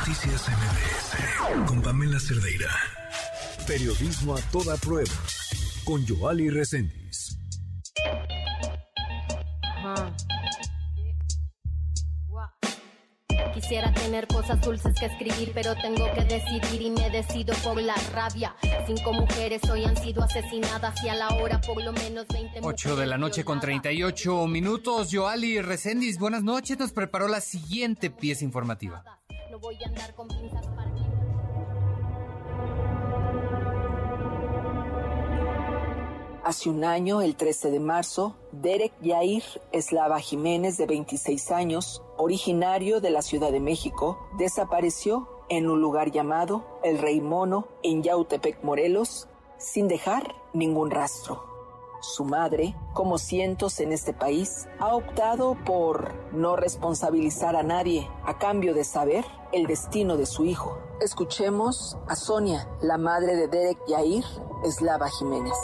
Noticias MBS con Pamela Cerdeira. Periodismo a toda prueba con Joali Reséndiz. Quisiera tener cosas dulces que escribir, pero tengo que decidir y me decido por la rabia. Cinco mujeres hoy han sido asesinadas y a la hora por lo menos 20 8 de la noche con 38 minutos. Joali Reséndiz, buenas noches. Nos preparó la siguiente pieza informativa. No voy a andar con pinzas para Hace un año, el 13 de marzo, Derek Yair Eslava Jiménez, de 26 años, originario de la Ciudad de México, desapareció en un lugar llamado El Rey Mono, en Yautepec, Morelos, sin dejar ningún rastro. Su madre, como cientos en este país, ha optado por no responsabilizar a nadie a cambio de saber el destino de su hijo. Escuchemos a Sonia, la madre de Derek Yair Eslava Jiménez.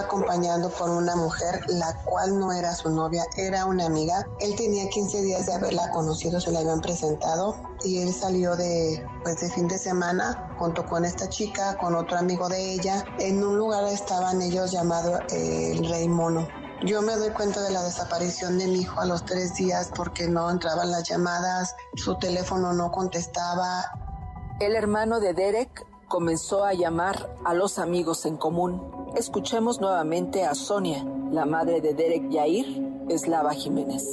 Acompañado por una mujer, la cual no era su novia, era una amiga. Él tenía 15 días de haberla conocido, se la habían presentado y él salió de, pues, de fin de semana junto con esta chica, con otro amigo de ella. En un lugar estaban ellos llamado eh, el Rey Mono. Yo me doy cuenta de la desaparición de mi hijo a los tres días porque no entraban las llamadas, su teléfono no contestaba. El hermano de Derek comenzó a llamar a los amigos en común. Escuchemos nuevamente a Sonia, la madre de Derek Yair, Eslava Jiménez.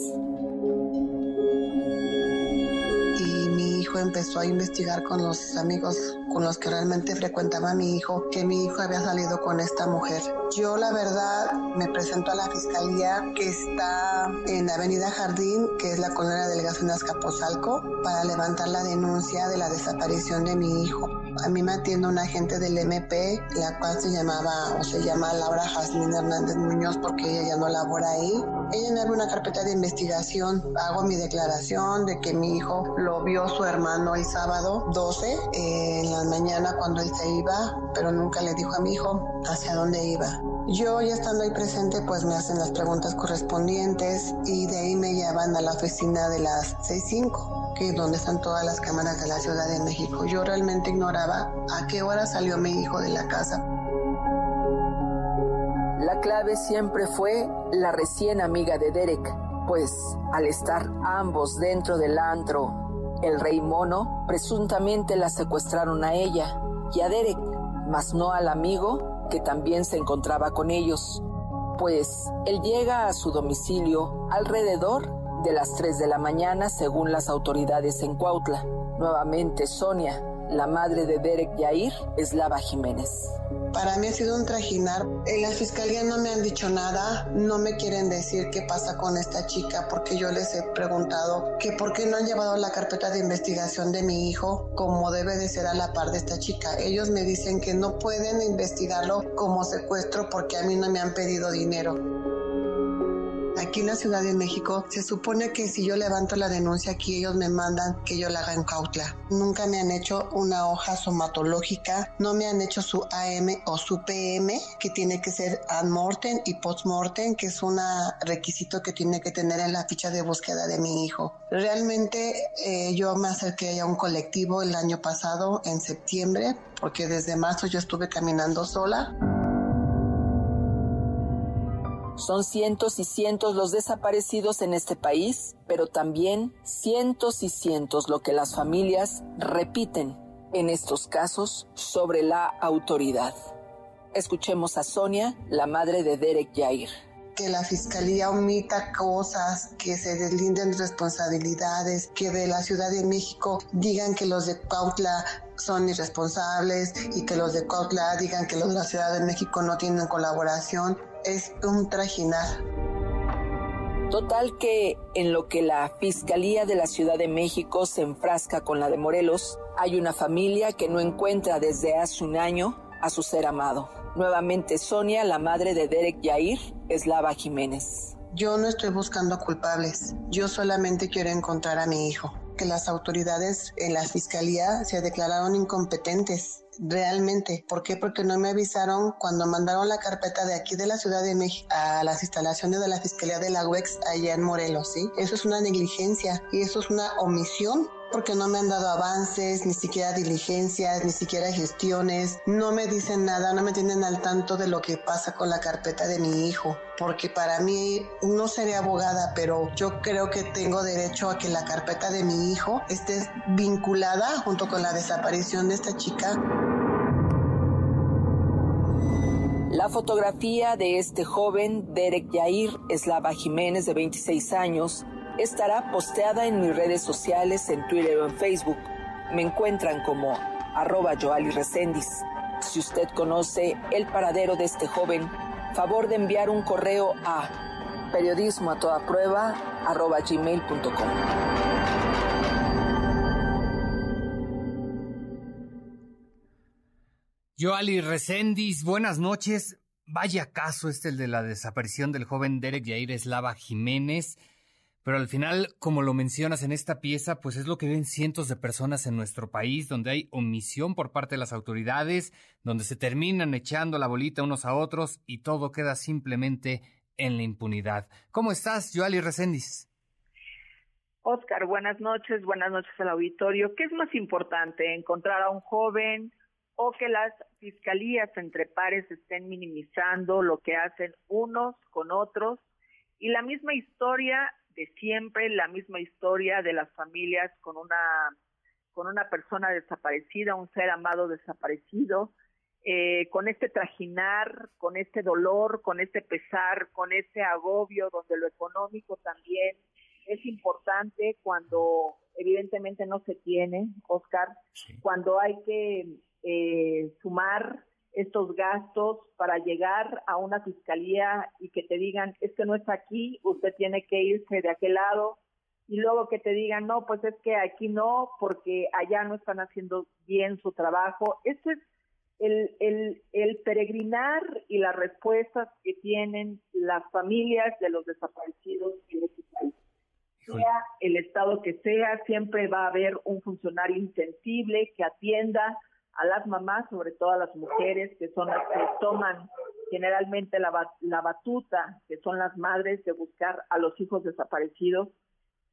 y mi hijo empezó a investigar con los amigos con los que realmente frecuentaba a mi hijo que mi hijo había salido con esta mujer. Yo la verdad me presento a la fiscalía que está en Avenida Jardín, que es la colonia del Gas en Azcapotzalco, para levantar la denuncia de la desaparición de mi hijo. A mí me atiende un agente del MP, la cual se llamaba o se llama Laura Jazmín Hernández Muñoz porque ella ya no labora ahí. Ella me abre una carpeta de investigación, hago mi declaración de que mi hijo lo vio su hermano el sábado 12 eh, en la mañana cuando él se iba, pero nunca le dijo a mi hijo hacia dónde iba. Yo ya estando ahí presente, pues me hacen las preguntas correspondientes y de ahí me llevan a la oficina de las 65, que es donde están todas las cámaras de la Ciudad de México. Yo realmente ignoraba a qué hora salió mi hijo de la casa. La clave siempre fue la recién amiga de Derek, pues al estar ambos dentro del antro, el rey mono, presuntamente la secuestraron a ella y a Derek, mas no al amigo que también se encontraba con ellos, pues él llega a su domicilio alrededor de las 3 de la mañana según las autoridades en Cuautla. Nuevamente Sonia, la madre de Derek Yair, Eslava Jiménez. Para mí ha sido un trajinar. En la fiscalía no me han dicho nada, no me quieren decir qué pasa con esta chica porque yo les he preguntado que por qué no han llevado la carpeta de investigación de mi hijo como debe de ser a la par de esta chica. Ellos me dicen que no pueden investigarlo como secuestro porque a mí no me han pedido dinero. Aquí en la Ciudad de México se supone que si yo levanto la denuncia aquí ellos me mandan que yo la haga en Cautla. Nunca me han hecho una hoja somatológica, no me han hecho su AM o su PM, que tiene que ser mortem y postmortem, que es un requisito que tiene que tener en la ficha de búsqueda de mi hijo. Realmente eh, yo me acerqué a un colectivo el año pasado, en septiembre, porque desde marzo yo estuve caminando sola. Son cientos y cientos los desaparecidos en este país, pero también cientos y cientos lo que las familias repiten en estos casos sobre la autoridad. Escuchemos a Sonia, la madre de Derek Yair que la fiscalía omita cosas, que se deslinden responsabilidades, que de la Ciudad de México digan que los de Cuautla son irresponsables y que los de Cuautla digan que los de la Ciudad de México no tienen colaboración. Es un trajinar. Total que en lo que la Fiscalía de la Ciudad de México se enfrasca con la de Morelos, hay una familia que no encuentra desde hace un año a su ser amado. Nuevamente Sonia, la madre de Derek Yair, Eslava Jiménez. Yo no estoy buscando culpables, yo solamente quiero encontrar a mi hijo. Que las autoridades en la fiscalía se declararon incompetentes. Realmente. ¿Por qué? Porque no me avisaron cuando mandaron la carpeta de aquí de la Ciudad de México a las instalaciones de la Fiscalía de la UEX allá en Morelos, ¿sí? Eso es una negligencia y eso es una omisión porque no me han dado avances, ni siquiera diligencias, ni siquiera gestiones, no me dicen nada, no me tienen al tanto de lo que pasa con la carpeta de mi hijo, porque para mí no seré abogada, pero yo creo que tengo derecho a que la carpeta de mi hijo esté vinculada junto con la desaparición de esta chica. La fotografía de este joven, Derek Yair Eslava Jiménez, de 26 años, estará posteada en mis redes sociales, en Twitter o en Facebook. Me encuentran como arroba Joali Si usted conoce el paradero de este joven, favor de enviar un correo a periodismo a toda prueba arroba. Joali buenas noches. Vaya caso este el de la desaparición del joven Derek Yair Eslava Jiménez. Pero al final, como lo mencionas en esta pieza, pues es lo que ven cientos de personas en nuestro país, donde hay omisión por parte de las autoridades, donde se terminan echando la bolita unos a otros y todo queda simplemente en la impunidad. ¿Cómo estás, Joali Recendis? Oscar, buenas noches, buenas noches al auditorio. ¿Qué es más importante, encontrar a un joven o que las fiscalías entre pares estén minimizando lo que hacen unos con otros? Y la misma historia de siempre, la misma historia de las familias con una con una persona desaparecida, un ser amado desaparecido, eh, con este trajinar, con este dolor, con este pesar, con este agobio, donde lo económico también es importante cuando evidentemente no se tiene, Oscar, cuando hay que eh, sumar estos gastos para llegar a una fiscalía y que te digan, es que no está aquí, usted tiene que irse de aquel lado, y luego que te digan, no, pues es que aquí no, porque allá no están haciendo bien su trabajo. Este es el, el, el peregrinar y las respuestas que tienen las familias de los desaparecidos en este país. Sea el estado que sea, siempre va a haber un funcionario insensible que atienda a las mamás, sobre todo a las mujeres, que son las que toman generalmente la, la batuta, que son las madres de buscar a los hijos desaparecidos,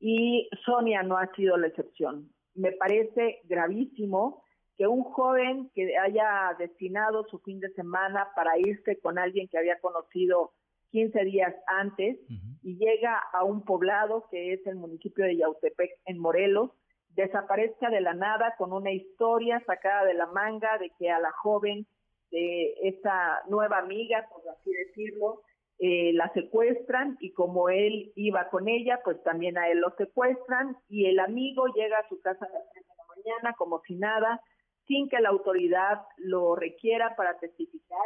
y Sonia no ha sido la excepción. Me parece gravísimo que un joven que haya destinado su fin de semana para irse con alguien que había conocido 15 días antes y llega a un poblado que es el municipio de Yautepec en Morelos desaparezca de la nada con una historia sacada de la manga de que a la joven de esa nueva amiga, por así decirlo, eh, la secuestran y como él iba con ella, pues también a él lo secuestran y el amigo llega a su casa a las 3 de la mañana como si nada, sin que la autoridad lo requiera para testificar,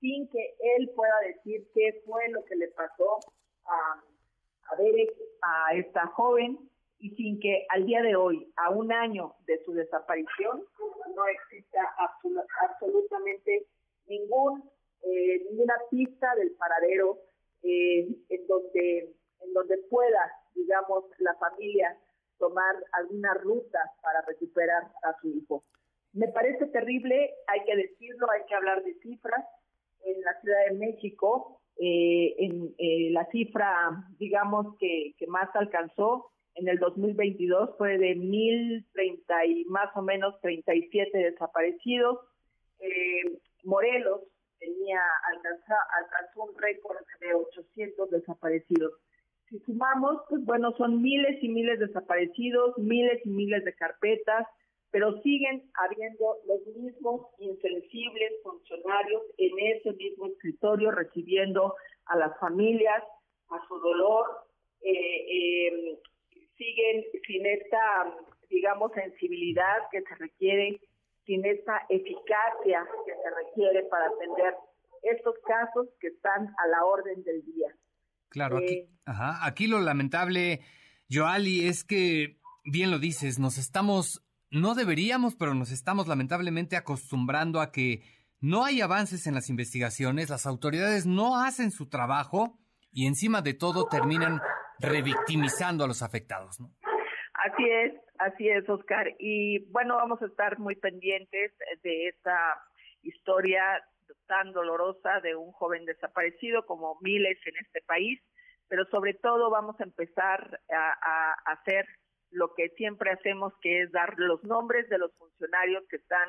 sin que él pueda decir qué fue lo que le pasó a, a Derek, a esta joven, y sin que al día de hoy, a un año de su desaparición, no exista absolutamente ningún eh, ninguna pista del paradero eh, en donde en donde pueda, digamos, la familia tomar alguna ruta para recuperar a su hijo. Me parece terrible, hay que decirlo, hay que hablar de cifras. En la Ciudad de México, eh, en la cifra, digamos, que, que más alcanzó en el 2022 fue de 1.030 y más o menos 37 desaparecidos. Eh, Morelos tenía alcanzó, alcanzó un récord de 800 desaparecidos. Si sumamos, pues bueno, son miles y miles de desaparecidos, miles y miles de carpetas, pero siguen habiendo los mismos insensibles funcionarios en ese mismo escritorio recibiendo a las familias, a su dolor, eh, eh, siguen sin esta, digamos, sensibilidad que se requiere, sin esta eficacia que se requiere para atender estos casos que están a la orden del día. Claro, aquí, eh, ajá, aquí lo lamentable, Joali, es que, bien lo dices, nos estamos, no deberíamos, pero nos estamos lamentablemente acostumbrando a que no hay avances en las investigaciones, las autoridades no hacen su trabajo y encima de todo terminan revictimizando a los afectados, ¿no? Así es, Así es, Oscar. Y bueno, vamos a estar muy pendientes de esta historia tan dolorosa de un joven desaparecido, como miles en este país, pero sobre todo vamos a empezar a, hacer lo que siempre hacemos, que es dar los nombres de los funcionarios que están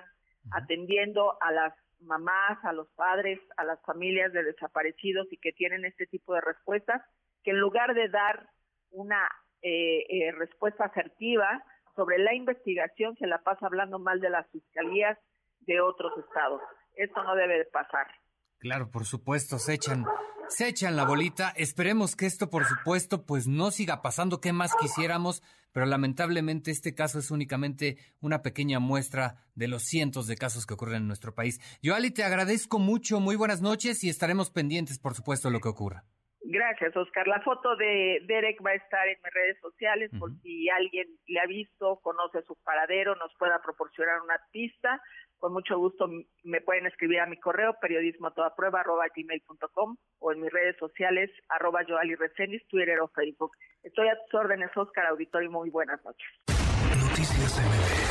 atendiendo a las mamás, a los padres, a las familias de desaparecidos y que tienen este tipo de respuestas, que en lugar de dar una eh, eh, respuesta asertiva sobre la investigación, se la pasa hablando mal de las fiscalías de otros estados. Esto no debe de pasar. Claro, por supuesto, se echan, se echan la bolita. Esperemos que esto, por supuesto, pues no siga pasando. ¿Qué más quisiéramos? Pero lamentablemente este caso es únicamente una pequeña muestra de los cientos de casos que ocurren en nuestro país. Yoali, te agradezco mucho. Muy buenas noches y estaremos pendientes, por supuesto, de lo que ocurra. Gracias, Oscar. La foto de Derek va a estar en mis redes sociales por si alguien le ha visto, conoce su paradero, nos pueda proporcionar una pista con mucho gusto me pueden escribir a mi correo periodismo a toda prueba arroba gmail.com o en mis redes sociales arroba Joali Twitter o Facebook. Estoy a tus órdenes, Oscar Auditorio, muy buenas noches. Noticias MBS